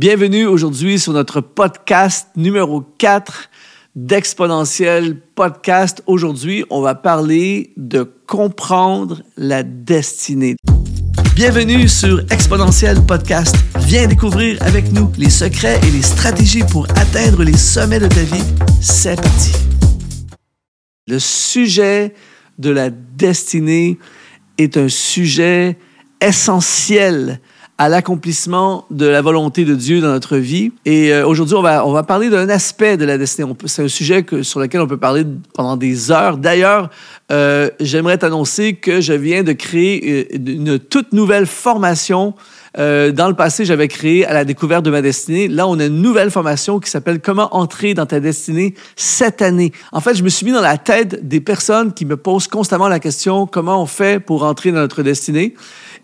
Bienvenue aujourd'hui sur notre podcast numéro 4 d'Exponentiel Podcast. Aujourd'hui, on va parler de comprendre la destinée. Bienvenue sur Exponentiel Podcast. Viens découvrir avec nous les secrets et les stratégies pour atteindre les sommets de ta vie. C'est parti. Le sujet de la destinée est un sujet essentiel à l'accomplissement de la volonté de Dieu dans notre vie. Et euh, aujourd'hui, on va, on va parler d'un aspect de la destinée. C'est un sujet que, sur lequel on peut parler pendant des heures. D'ailleurs, euh, j'aimerais t'annoncer que je viens de créer euh, une, toute nouvelle formation. Euh, dans le passé, j'avais créé à la découverte de ma destinée. Là, on a une nouvelle formation qui s'appelle Comment entrer dans ta destinée cette année. En fait, je me suis mis dans la tête des personnes qui me posent constamment la question comment on fait pour entrer dans notre destinée?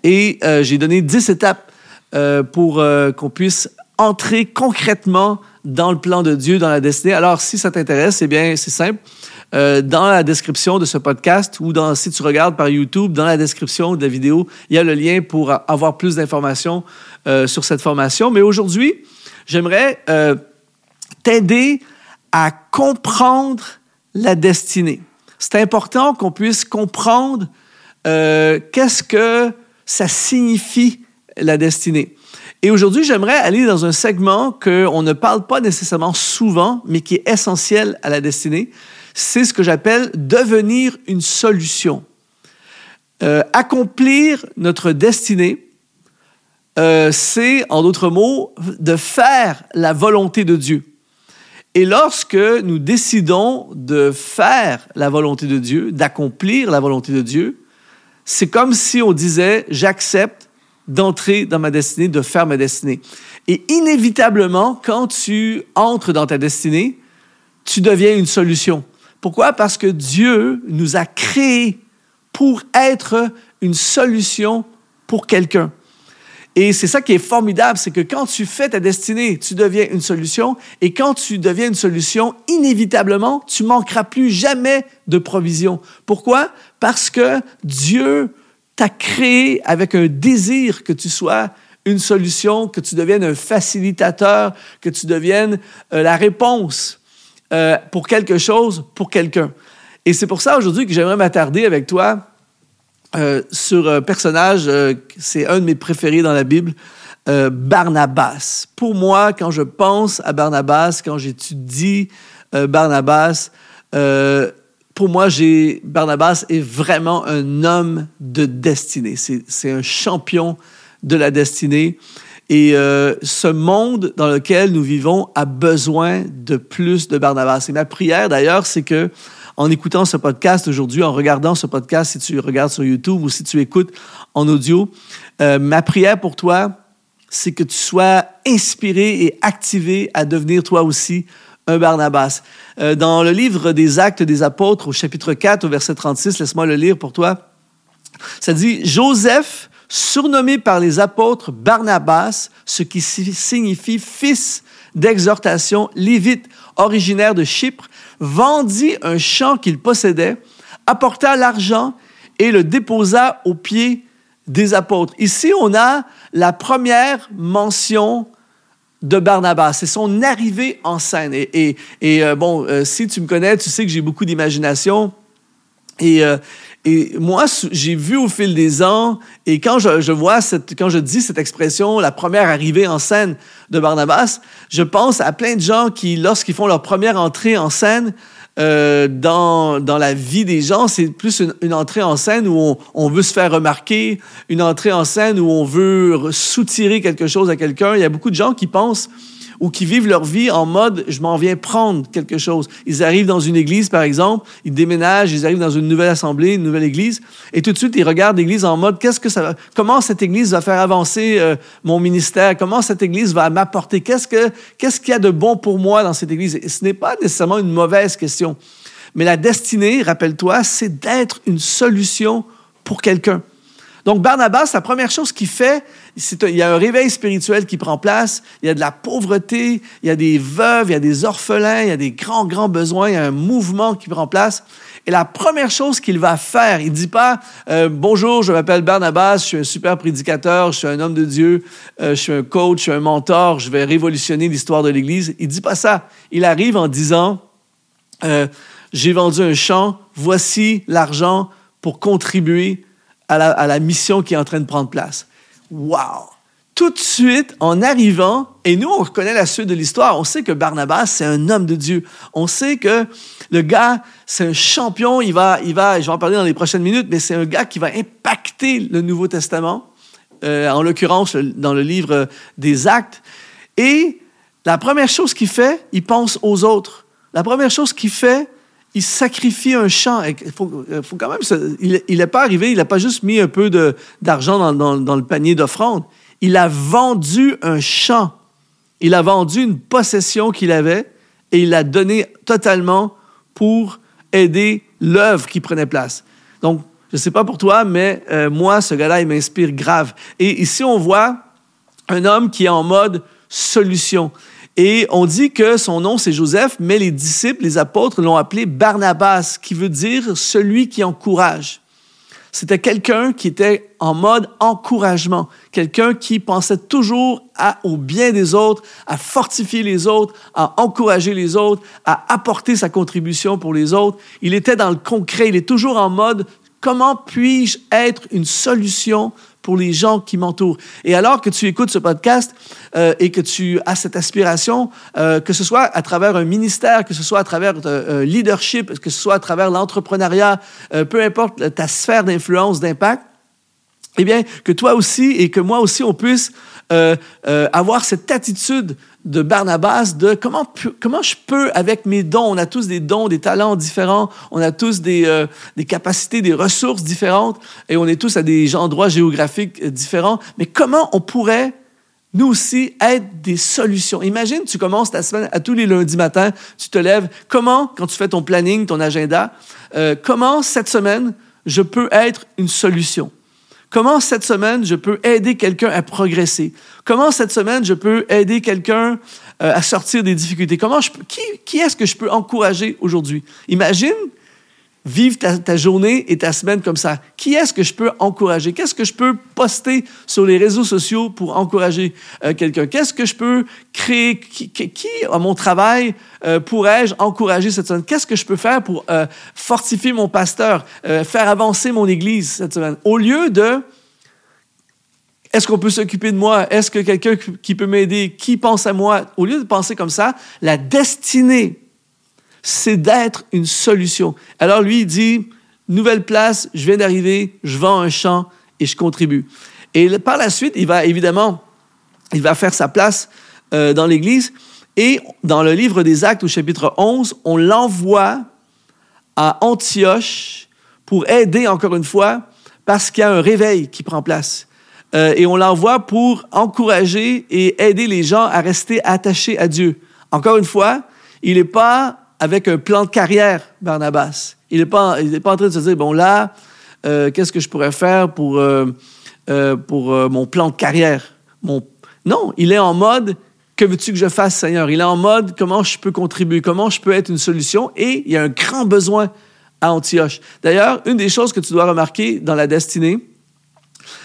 Et euh, j'ai donné 10 étapes euh, pour euh, qu'on puisse entrer concrètement dans le plan de Dieu, dans la destinée. Alors, si ça t'intéresse, eh bien, c'est simple. dans la description de ce podcast ou dans, si tu regardes par YouTube, dans la description de la vidéo, il y a le lien pour avoir plus d'informations sur cette formation. Mais aujourd'hui, j'aimerais t'aider à comprendre la destinée. C'est important qu'on puisse comprendre qu'est-ce que ça signifie la destinée. Et aujourd'hui, j'aimerais aller dans un segment qu'on ne parle pas nécessairement souvent, mais qui est essentiel à la destinée. C'est ce que j'appelle devenir une solution. Euh, accomplir notre destinée, euh, c'est, en d'autres mots, de faire la volonté de Dieu. Et lorsque nous décidons de faire la volonté de Dieu, d'accomplir la volonté de Dieu, c'est comme si on disait, j'accepte d'entrer dans ma destinée, de faire ma destinée. Et inévitablement, quand tu entres dans ta destinée, tu deviens une solution. Pourquoi? Parce que Dieu nous a créés pour être une solution pour quelqu'un. Et c'est ça qui est formidable, c'est que quand tu fais ta destinée, tu deviens une solution. Et quand tu deviens une solution, inévitablement, tu manqueras plus jamais de provision. Pourquoi? Parce que Dieu t'a créé avec un désir que tu sois une solution, que tu deviennes un facilitateur, que tu deviennes euh, la réponse euh, pour quelque chose, pour quelqu'un. Et c'est pour ça aujourd'hui que j'aimerais m'attarder avec toi euh, sur un personnage, euh, c'est un de mes préférés dans la Bible, euh, Barnabas. Pour moi, quand je pense à Barnabas, quand j'étudie Barnabas, pour moi, j'ai, Barnabas est vraiment un homme de destinée. C'est un champion de la destinée. Et ce monde dans lequel nous vivons a besoin de plus de Barnabas. Et ma prière, d'ailleurs, c'est que en écoutant ce podcast aujourd'hui, en regardant ce podcast, si tu regardes sur YouTube ou si tu écoutes en audio, euh, ma prière pour toi, c'est que tu sois inspiré et activé à devenir toi aussi un Barnabas. Euh, dans le livre des Actes des Apôtres, au chapitre 4, au verset 36, laisse-moi le lire pour toi. Ça dit, Joseph, surnommé par les apôtres Barnabas, ce qui signifie fils d'exhortation, lévite, originaire de Chypre, vendit un champ qu'il possédait, apporta l'argent et le déposa aux pieds des apôtres. Ici, on a la première mention de Barnabas. C'est son arrivée en scène. Et, euh, bon, euh, si tu me connais, tu sais que j'ai beaucoup d'imagination. Et, euh, et moi, j'ai vu au fil des ans, et quand je, vois cette, quand je dis cette expression, la première arrivée en scène de Barnabas, je pense à plein de gens qui, lorsqu'ils font leur première entrée en scène, euh, dans, dans la vie des gens, c'est plus une, une, entrée en scène où on, on, veut se faire remarquer, une entrée en scène où on veut soutirer quelque chose à quelqu'un. Il y a beaucoup de gens qui pensent ou qui vivent leur vie en mode je m'en viens prendre quelque chose. Ils arrivent dans une église, par exemple, ils déménagent, ils arrivent dans une nouvelle assemblée, une nouvelle église, et tout de suite, ils regardent l'église en mode qu'est-ce que ça comment cette église va faire avancer euh, mon ministère, comment cette église va m'apporter, qu'est-ce, que, qu'est-ce qu'il y a de bon pour moi dans cette église? Et ce n'est pas nécessairement une mauvaise question. Mais la destinée, rappelle-toi, c'est d'être une solution pour quelqu'un. Donc, Barnabas, la première chose qu'il fait, c'est il y a un réveil spirituel qui prend place, il y a de la pauvreté, il y a des veuves, il y a des orphelins, il y a des grands, grands besoins, il y a un mouvement qui prend place. Et la première chose qu'il va faire, il dit pas euh, bonjour, je m'appelle Barnabas, je suis un super prédicateur, je suis un homme de Dieu, euh, je suis un coach, je suis un mentor, je vais révolutionner l'histoire de l'Église. Il dit pas ça. Il arrive en disant euh, j'ai vendu un champ, voici l'argent pour contribuer à la, à la mission qui est en train de prendre place. Wow! tout de suite, en arrivant, et nous, on reconnaît la suite de l'histoire, on sait que Barnabas, c'est un homme de Dieu. On sait que le gars, c'est un champion, il va, il va, je vais en parler dans les prochaines minutes, mais c'est un gars qui va impacter le Nouveau Testament, euh, en l'occurrence dans le livre des Actes. Et la première chose qu'il fait, il pense aux autres. La première chose qu'il fait, il sacrifie un champ. Il faut, faut quand même, il n'est pas arrivé, il n'a pas juste mis un peu d'argent dans, le panier d'offrande il a vendu un champ. Il a vendu une possession qu'il avait et il l'a donné totalement pour aider l'œuvre qui prenait place. Donc, je ne sais pas pour toi, mais euh, moi, ce gars-là, il m'inspire grave. Et ici, on voit un homme qui est en mode solution. Et on dit que son nom, c'est Joseph, mais les disciples, les apôtres l'ont appelé Barnabas, qui veut dire celui qui encourage. C'était quelqu'un qui était en mode encouragement, quelqu'un qui pensait toujours au bien des autres, à fortifier les autres, à encourager les autres, à apporter sa contribution pour les autres. Il était dans le concret, il est toujours en mode comment puis-je être une solution pour les gens qui m'entourent. Et alors que tu écoutes ce podcast euh, et que tu as cette aspiration, euh, que ce soit à travers un ministère, que ce soit à travers euh, un leadership, que ce soit à travers l'entrepreneuriat, peu importe ta sphère d'influence, d'impact, eh bien, que toi aussi et que moi aussi, on puisse avoir cette attitude de Barnabas de comment, comment je peux, avec mes dons, on a tous des dons, des talents différents, on a tous des, euh, des capacités, des ressources différentes, et on est tous à des endroits géographiques différents, mais comment on pourrait nous aussi être des solutions? Imagine, tu commences ta semaine à tous les lundis matins, tu te lèves. Comment, quand tu fais ton planning, ton agenda, comment cette semaine je peux être une solution? Comment cette semaine je peux aider quelqu'un à progresser? Comment cette semaine je peux aider quelqu'un euh, à sortir des difficultés? Comment qui, qui est-ce que je peux encourager aujourd'hui? Imagine vivre ta, journée et ta semaine comme ça. Qui est-ce que je peux encourager? Qu'est-ce que je peux poster sur les réseaux sociaux pour encourager euh, quelqu'un? Qu'est-ce que je peux créer? Qui, à mon travail, euh, pourrais-je encourager cette semaine? Qu'est-ce que je peux faire pour euh, fortifier mon pasteur, faire avancer mon Église cette semaine? Au lieu de est-ce qu'on peut s'occuper de moi? Est-ce que quelqu'un qui peut m'aider? Qui pense à moi? Au lieu de penser comme ça, la destinée c'est d'être une solution. Alors lui, il dit, nouvelle place, je viens d'arriver, je vends un champ et je contribue. Et par la suite, il va évidemment, il va faire sa place euh, dans l'Église. Et dans le livre des Actes au chapitre 11, on l'envoie à Antioche pour aider encore une fois parce qu'il y a un réveil qui prend place. Euh, et on l'envoie pour encourager et aider les gens à rester attachés à Dieu. Encore une fois, il n'est pas avec un plan de carrière, Barnabas. Il n'est pas, pas en train de se dire, bon là, euh, qu'est-ce que je pourrais faire pour, euh, euh, pour mon plan de carrière? Mon... Non, il est en mode, que veux-tu que je fasse, Seigneur? Il est en mode, comment je peux contribuer, comment je peux être une solution? Et il y a un grand besoin à Antioche. D'ailleurs, une des choses que tu dois remarquer dans la destinée,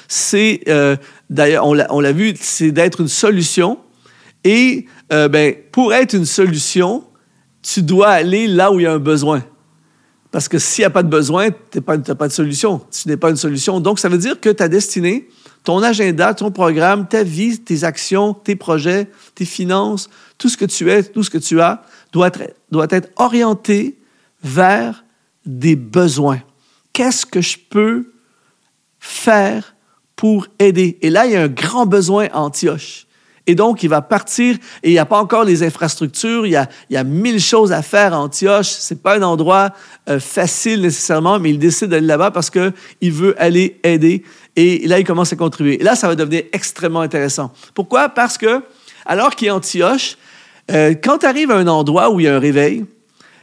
c'est, d'ailleurs, on l'a vu, c'est d'être une solution. Et ben, pour être une solution, tu dois aller là où il y a un besoin. Parce que s'il n'y a pas de besoin, tu n'as pas, de solution. Tu n'es pas une solution. Donc, ça veut dire que ta destinée, ton agenda, ton programme, ta vie, tes actions, tes projets, tes finances, tout ce que tu es, tout ce que tu as, doit être, doit être orienté vers des besoins. Qu'est-ce que je peux faire pour aider? Et là, il y a un grand besoin à Antioche. Et donc, il va partir et il n'y a pas encore les infrastructures, il y a, il y a mille choses à faire à Antioche. Ce n'est pas un endroit euh, facile nécessairement, mais il décide d'aller là-bas parce qu'il veut aller aider. Et là, il commence à contribuer. Et là, ça va devenir extrêmement intéressant. Pourquoi? Parce que, alors qu'il est Antioche, euh, quand tu arrives à un endroit où il y a un réveil,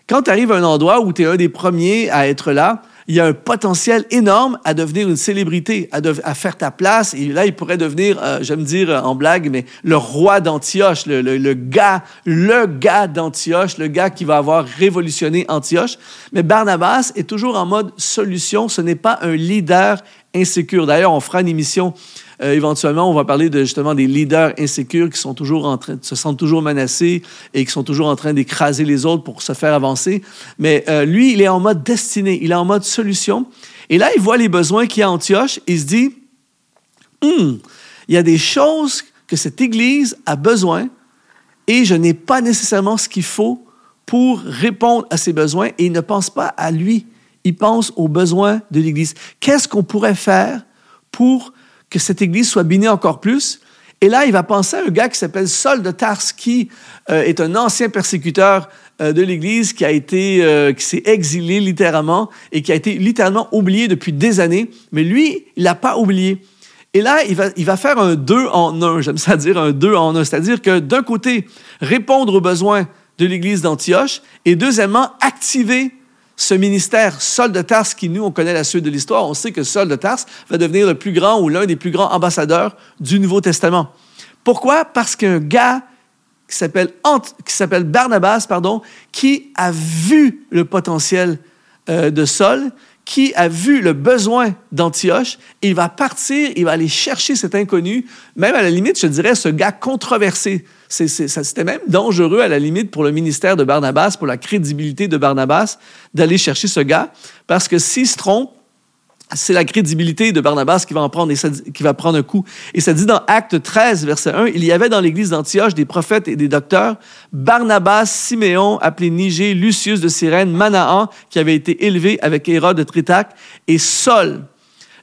quand tu arrives à un endroit où tu es un des premiers à être là, il y a un potentiel énorme à devenir une célébrité, à, faire ta place. Et là, il pourrait devenir, euh, j'aime dire en blague, mais le roi d'Antioche, le, le, gars, le gars d'Antioche, le gars qui va avoir révolutionné Antioche. Mais Barnabas est toujours en mode solution. Ce n'est pas un leader insécure. D'ailleurs, on fera une émission euh, éventuellement, on va parler de, justement des leaders insécures qui sont toujours en train, se sentent toujours menacés et qui sont toujours en train d'écraser les autres pour se faire avancer. Mais euh, lui, il est en mode destiné, il est en mode solution. Et là, il voit les besoins qu'il y a à Antioche il se dit, hum, il y a des choses que cette Église a besoin et je n'ai pas nécessairement ce qu'il faut pour répondre à ces besoins et il ne pense pas à lui, il pense aux besoins de l'Église. Qu'est-ce qu'on pourrait faire pour que cette Église soit binée encore plus. Et là, il va penser à un gars qui s'appelle Saul de Tars, qui euh, est un ancien persécuteur euh, de l'Église, qui a été, euh, qui s'est exilé littéralement et qui a été littéralement oublié depuis des années. Mais lui, il l'a pas oublié. Et là, il va, il va faire un deux en un. J'aime ça dire un deux en un. C'est-à-dire que d'un côté, répondre aux besoins de l'Église d'Antioche et deuxièmement, activer ce ministère, Saul de Tarse, qui nous, on connaît la suite de l'histoire, on sait que Saul de Tarse va devenir le plus grand ou l'un des plus grands ambassadeurs du Nouveau Testament. Pourquoi? Parce qu'un gars qui s'appelle, qui s'appelle Barnabas, qui a vu le potentiel euh, de Saul, qui a vu le besoin d'Antioche, il va partir, il va aller chercher cet inconnu, même à la limite, je dirais, ce gars controversé. C'était même dangereux à la limite pour le ministère de Barnabas, pour la crédibilité de Barnabas, d'aller chercher ce gars, parce que s'il se trompe, c'est la crédibilité de Barnabas qui va en prendre qui va prendre un coup. Et ça dit dans Acte 13, verset 1, il y avait dans l'église d'Antioche des prophètes et des docteurs, Barnabas, Siméon, appelé Nigé, Lucius de Cyrène, Manahan, qui avait été élevé avec Hérode de Tritac, et Saul.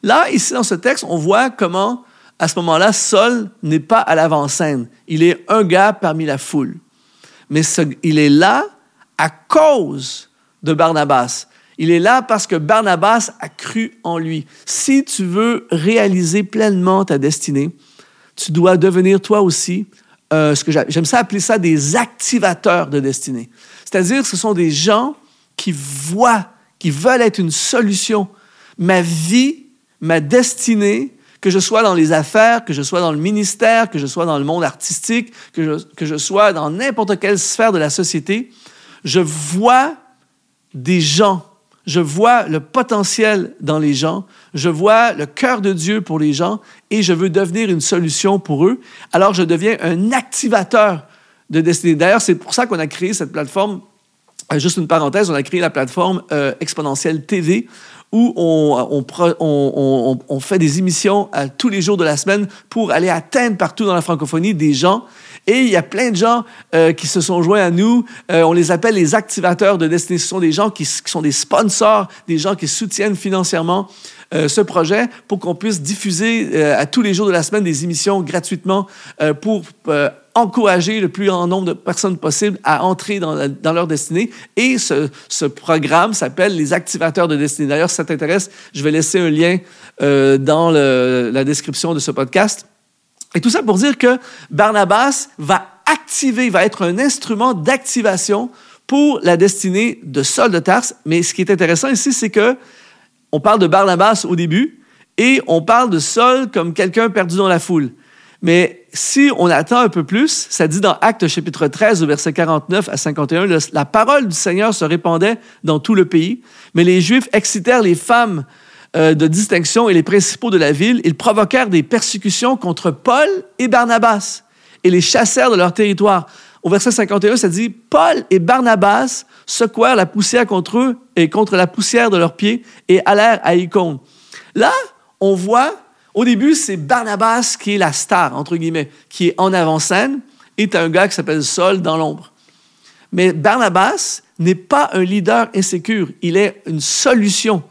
Là, ici dans ce texte, on voit comment, à ce moment-là, Saul n'est pas à l'avant-scène. Il est un gars parmi la foule. Mais il est là à cause de Barnabas. Il est là parce que Barnabas a cru en lui. Si tu veux réaliser pleinement ta destinée, tu dois devenir toi aussi, euh, ce que j'aime ça appeler ça des activateurs de destinée. C'est-à-dire que ce sont des gens qui voient, qui veulent être une solution. Ma vie, ma destinée, que je sois dans les affaires, que je sois dans le ministère, que je sois dans le monde artistique, que je, que je sois dans n'importe quelle sphère de la société, je vois des gens je vois le potentiel dans les gens, je vois le cœur de Dieu pour les gens et je veux devenir une solution pour eux. Alors je deviens un activateur de destinée. D'ailleurs, c'est pour ça qu'on a créé cette plateforme. Euh, juste une parenthèse, on a créé la plateforme euh, Exponentielle TV où on, fait des émissions tous les jours de la semaine pour aller atteindre partout dans la francophonie des gens et il y a plein de gens euh, qui se sont joints à nous. Euh, on les appelle les activateurs de destinée. Ce sont des gens qui, sont des sponsors, des gens qui soutiennent financièrement euh, ce projet pour qu'on puisse diffuser à tous les jours de la semaine des émissions gratuitement pour encourager le plus grand nombre de personnes possible à entrer dans, dans leur destinée. Et ce, programme s'appelle les activateurs de destinée. D'ailleurs, si ça t'intéresse, je vais laisser un lien dans le, la description de ce podcast. Et tout ça pour dire que Barnabas va activer, va être un instrument d'activation pour la destinée de Saul de Tarse. Mais ce qui est intéressant ici, c'est que on parle de Barnabas au début et on parle de Saul comme quelqu'un perdu dans la foule. Mais si on attend un peu plus, ça dit dans Actes chapitre 13, au verset 49 à 51, la parole du Seigneur se répandait dans tout le pays, mais les Juifs excitèrent les femmes euh, de distinction et les principaux de la ville, ils provoquèrent des persécutions contre Paul et Barnabas et les chassèrent de leur territoire. Au verset 51, ça dit Paul et Barnabas secouèrent la poussière contre eux et contre la poussière de leurs pieds et allèrent à Icône. Là, on voit, au début, c'est Barnabas qui est la star, entre guillemets, qui est en avant-scène, est un gars qui s'appelle Saul dans l'ombre. Mais Barnabas n'est pas un leader insécure, il est une solution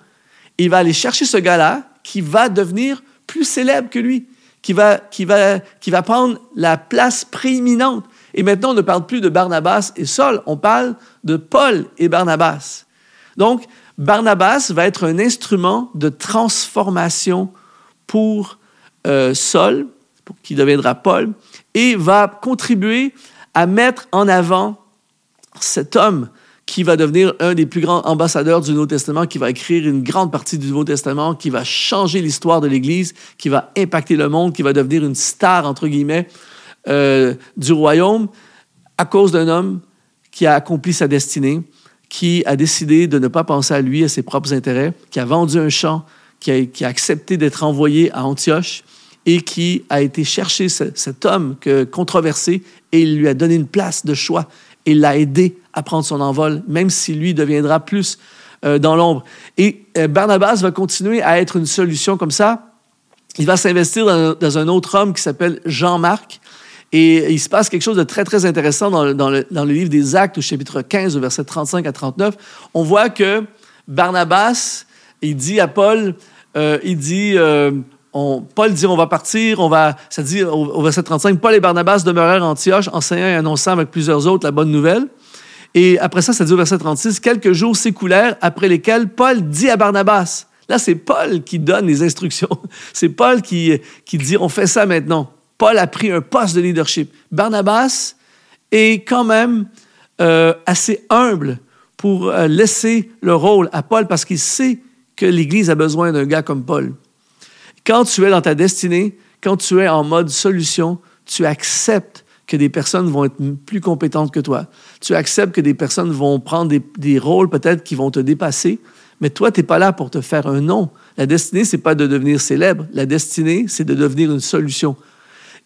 il va aller chercher ce gars-là qui va devenir plus célèbre que lui, qui va, qui, va, qui va prendre la place prééminente. Et maintenant, on ne parle plus de Barnabas et Saul, on parle de Paul et Barnabas. Donc, Barnabas va être un instrument de transformation pour euh, Saul, qui deviendra Paul, et va contribuer à mettre en avant cet homme qui va devenir un des plus grands ambassadeurs du Nouveau Testament, qui va écrire une grande partie du Nouveau Testament, qui va changer l'histoire de l'Église, qui va impacter le monde, qui va devenir une star, entre guillemets, euh, du royaume, à cause d'un homme qui a accompli sa destinée, qui a décidé de ne pas penser à lui, à ses propres intérêts, qui a vendu un champ, qui a, accepté d'être envoyé à Antioche et qui a été chercher cet homme que, controversé et il lui a donné une place de choix et l'a aidé à prendre son envol, même si lui deviendra plus euh, dans l'ombre. Et euh, Barnabas va continuer à être une solution comme ça. Il va s'investir dans, un autre homme qui s'appelle Jean-Marc. Et il se passe quelque chose de très, très intéressant dans le, dans le, livre des Actes, au chapitre 15, au verset 35 à 39. On voit que Barnabas, il dit à Paul, euh, il dit, Paul dit on va partir, on va, ça dit au, verset 35, Paul et Barnabas demeurèrent à Antioche, enseignant et annonçant avec plusieurs autres la bonne nouvelle. Et après ça, ça dit au verset 36, quelques jours s'écoulèrent après lesquels Paul dit à Barnabas, là c'est Paul qui donne les instructions, c'est Paul qui, qui dit on fait ça maintenant. Paul a pris un poste de leadership. Barnabas est quand même euh, assez humble pour euh, laisser le rôle à Paul parce qu'il sait que l'Église a besoin d'un gars comme Paul. Quand tu es dans ta destinée, quand tu es en mode solution, tu acceptes que des personnes vont être plus compétentes que toi. Tu acceptes que des personnes vont prendre des, rôles peut-être qui vont te dépasser, mais toi, tu n'es pas là pour te faire un nom. La destinée, c'est pas de devenir célèbre. La destinée, c'est de devenir une solution.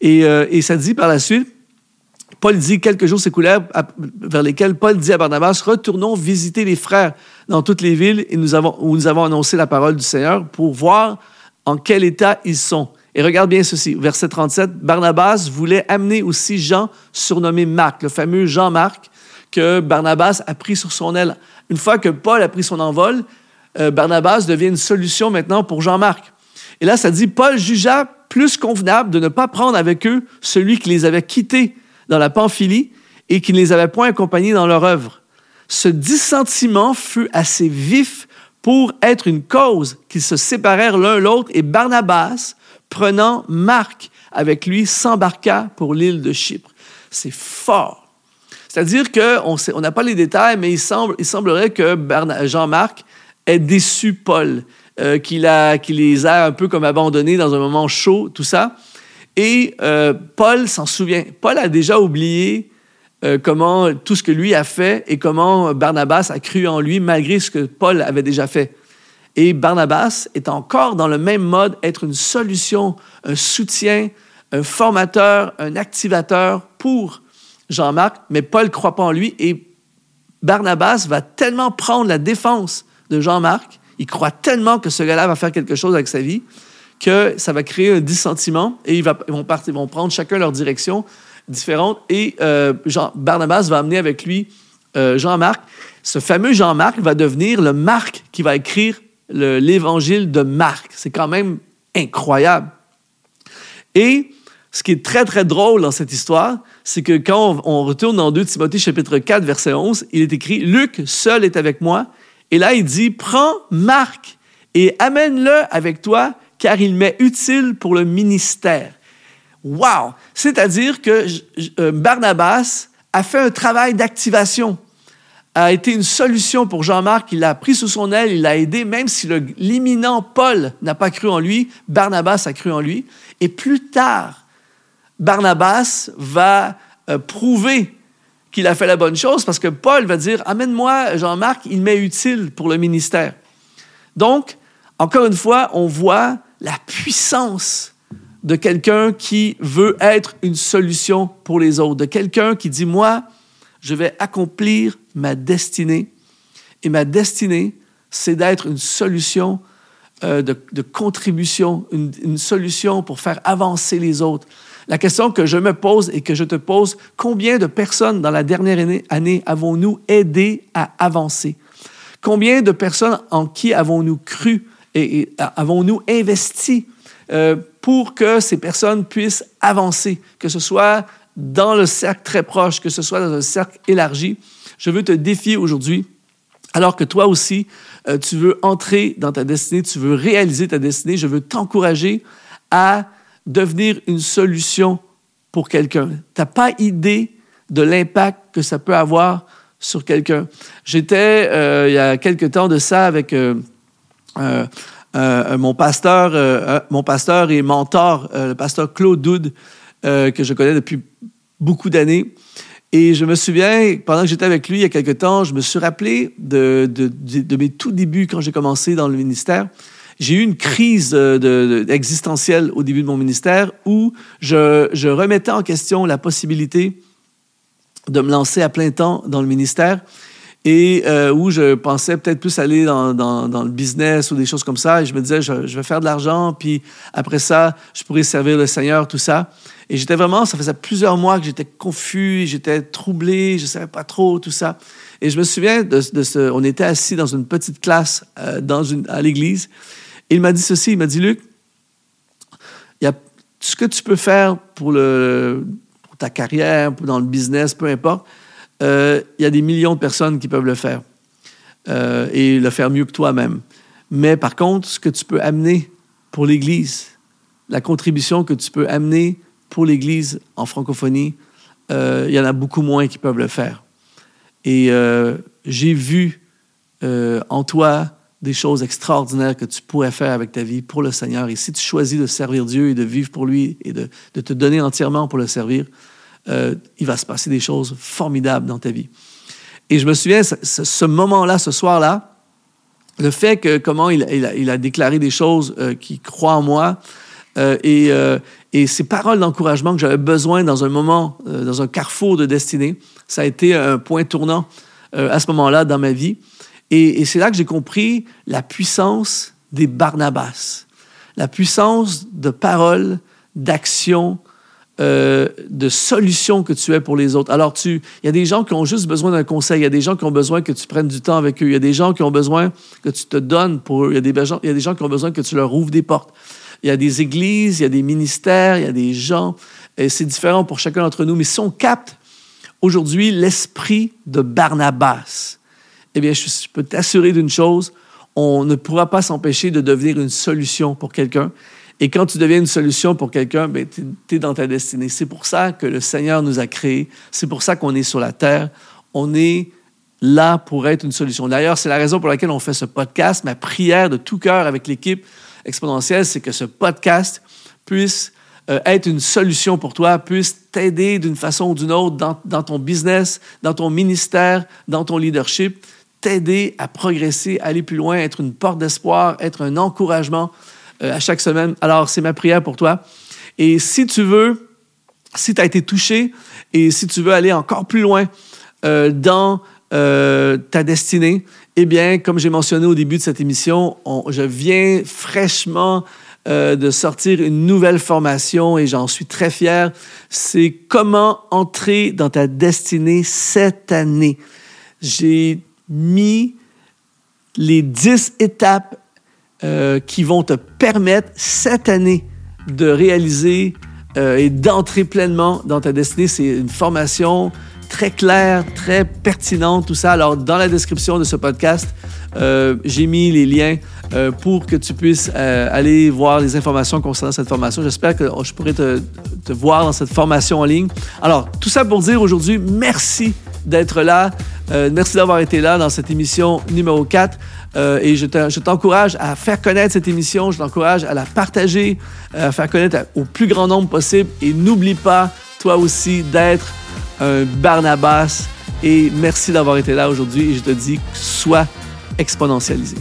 Et, euh, et, ça dit par la suite, Paul dit, quelques jours s'écoulèrent vers lesquels Paul dit à Barnabas, retournons visiter les frères dans toutes les villes et nous avons, où nous avons annoncé la parole du Seigneur pour voir en quel état ils sont. Et regarde bien ceci, verset 37, Barnabas voulait amener aussi Jean, surnommé Marc, le fameux Jean-Marc, que Barnabas a pris sur son aile. Une fois que Paul a pris son envol, euh, Barnabas devient une solution maintenant pour Jean-Marc. Et là, ça dit, Paul jugea plus convenable de ne pas prendre avec eux celui qui les avait quittés dans la Pamphylie et qui ne les avait point accompagnés dans leur œuvre. Ce dissentiment fut assez vif pour être une cause qu'ils se séparèrent l'un l'autre et Barnabas, prenant Marc avec lui, s'embarqua pour l'île de Chypre. C'est fort. C'est-à-dire qu'on on n'a pas les détails, mais il, semble, il semblerait que Jean-Marc ait déçu Paul, euh, qu'il les a un peu comme abandonnés dans un moment chaud, tout ça. Et euh, Paul s'en souvient. Paul a déjà oublié euh, comment tout ce que lui a fait et comment Barnabas a cru en lui malgré ce que Paul avait déjà fait. Et Barnabas est encore dans le même mode, être une solution, un soutien, un formateur, un activateur pour Jean-Marc, mais Paul ne croit pas en lui et Barnabas va tellement prendre la défense de Jean-Marc, il croit tellement que ce gars-là va faire quelque chose avec sa vie, que ça va créer un dissentiment et ils, vont, prendre chacun leur direction différentes. Et euh, Jean, Barnabas va amener avec lui euh, Jean-Marc. Ce fameux Jean-Marc va devenir le Marc qui va écrire l'évangile de Marc. C'est quand même incroyable. Et ce qui est très, très drôle dans cette histoire, c'est que quand on, retourne dans 2 Timothée chapitre 4, verset 11, il est écrit, Luc seul est avec moi. Et là, il dit, prends Marc et amène-le avec toi, car il m'est utile pour le ministère. Wow! C'est-à-dire que euh, Barnabas a fait un travail d'activation, a été une solution pour Jean-Marc, il l'a pris sous son aile, il l'a aidé, même si l'imminent Paul n'a pas cru en lui, Barnabas a cru en lui. Et plus tard, Barnabas va euh, prouver qu'il a fait la bonne chose parce que Paul va dire, amène-moi Jean-Marc, il m'est utile pour le ministère. Donc, encore une fois, on voit la puissance de quelqu'un qui veut être une solution pour les autres, de quelqu'un qui dit, moi, je vais accomplir ma destinée. Et ma destinée, c'est d'être une solution euh, de, contribution, une, solution pour faire avancer les autres. La question que je me pose et que je te pose, combien de personnes dans la dernière année, année avons-nous aidé à avancer? Combien de personnes en qui avons-nous cru et, avons-nous investi euh, pour que ces personnes puissent avancer, que ce soit dans le cercle très proche, que ce soit dans un cercle élargi? Je veux te défier aujourd'hui, alors que toi aussi, euh, tu veux entrer dans ta destinée, tu veux réaliser ta destinée, je veux t'encourager à devenir une solution pour quelqu'un. Tu n'as pas idée de l'impact que ça peut avoir sur quelqu'un. J'étais, il y a quelque temps de ça, avec mon, pasteur, mon pasteur et mentor, le pasteur Claude Doud, que je connais depuis beaucoup d'années. Et je me souviens, pendant que j'étais avec lui il y a quelque temps, je me suis rappelé de, mes tout débuts quand j'ai commencé dans le ministère. J'ai eu une crise existentielle au début de mon ministère où je, remettais en question la possibilité de me lancer à plein temps dans le ministère et euh, où je pensais peut-être plus aller dans, le business ou des choses comme ça. Et je me disais, je, vais faire de l'argent, puis après ça, je pourrais servir le Seigneur, tout ça. Et j'étais vraiment, ça faisait plusieurs mois que j'étais confus, j'étais troublé, je ne savais pas trop, tout ça. Et je me souviens de, ce, on était assis dans une petite classe euh, dans à l'église. Et il m'a dit ceci, il m'a dit, Luc, il y a ce que tu peux faire pour, le, pour ta carrière, pour dans le business, peu importe, il y a des millions de personnes qui peuvent le faire euh, et le faire mieux que toi-même. Mais par contre, ce que tu peux amener pour l'Église, la contribution que tu peux amener pour l'Église en francophonie, euh, il y en a beaucoup moins qui peuvent le faire. Et euh, j'ai vu euh, en toi des choses extraordinaires que tu pourrais faire avec ta vie pour le Seigneur. Et si tu choisis de servir Dieu et de vivre pour lui et de te donner entièrement pour le servir, il va se passer des choses formidables dans ta vie. Et je me souviens, ce, moment-là, ce soir-là, le fait que comment il, a, déclaré des choses qui croient en moi, et, et ces paroles d'encouragement que j'avais besoin dans un moment, euh, dans un carrefour de destinée, ça a été un point tournant euh, à ce moment-là dans ma vie. Et, c'est là que j'ai compris la puissance des Barnabas, la puissance de paroles, d'action, euh, de solutions que tu es pour les autres. Alors, il y a des gens qui ont juste besoin d'un conseil, il y a des gens qui ont besoin que tu prennes du temps avec eux, il y a des gens qui ont besoin que tu te donnes pour eux, il y a des il y a des gens qui ont besoin que tu leur ouvres des portes. Il y a des églises, il y a des ministères, il y a des gens. Et c'est différent pour chacun d'entre nous. Mais si on capte aujourd'hui l'esprit de Barnabas, eh bien, je, peux t'assurer d'une chose, on ne pourra pas s'empêcher de devenir une solution pour quelqu'un. Et quand tu deviens une solution pour quelqu'un, ben, tu es dans ta destinée. C'est pour ça que le Seigneur nous a créés. C'est pour ça qu'on est sur la terre. On est là pour être une solution. D'ailleurs, c'est la raison pour laquelle on fait ce podcast. Ma prière de tout cœur avec l'équipe, exponentielle, c'est que ce podcast puisse euh, être une solution pour toi, puisse t'aider d'une façon ou d'une autre dans, ton business, dans ton ministère, dans ton leadership, t'aider à progresser, aller plus loin, être une porte d'espoir, être un encouragement euh, à chaque semaine. Alors, c'est ma prière pour toi. Et si tu veux, si tu as été touché et si tu veux aller encore plus loin euh, dans ta destinée, eh bien, comme j'ai mentionné au début de cette émission, je viens fraîchement euh, de sortir une nouvelle formation et j'en suis très fier. C'est comment entrer dans ta destinée cette année. J'ai mis les dix étapes euh, qui vont te permettre cette année de réaliser euh, et d'entrer pleinement dans ta destinée. C'est une formation très clair, très pertinent, tout ça. Alors, dans la description de ce podcast, euh, j'ai mis les liens euh, pour que tu puisses euh, aller voir les informations concernant cette formation. J'espère que je pourrai te, te, voir dans cette formation en ligne. Alors, tout ça pour dire aujourd'hui, merci d'être là. Merci d'avoir été là dans cette émission numéro 4. et je t'encourage à faire connaître cette émission, je t'encourage à la partager, à faire connaître au plus grand nombre possible. Et n'oublie pas, toi aussi, d'être un Barnabas. Et merci d'avoir été là aujourd'hui. Et je te dis, sois exponentialisé.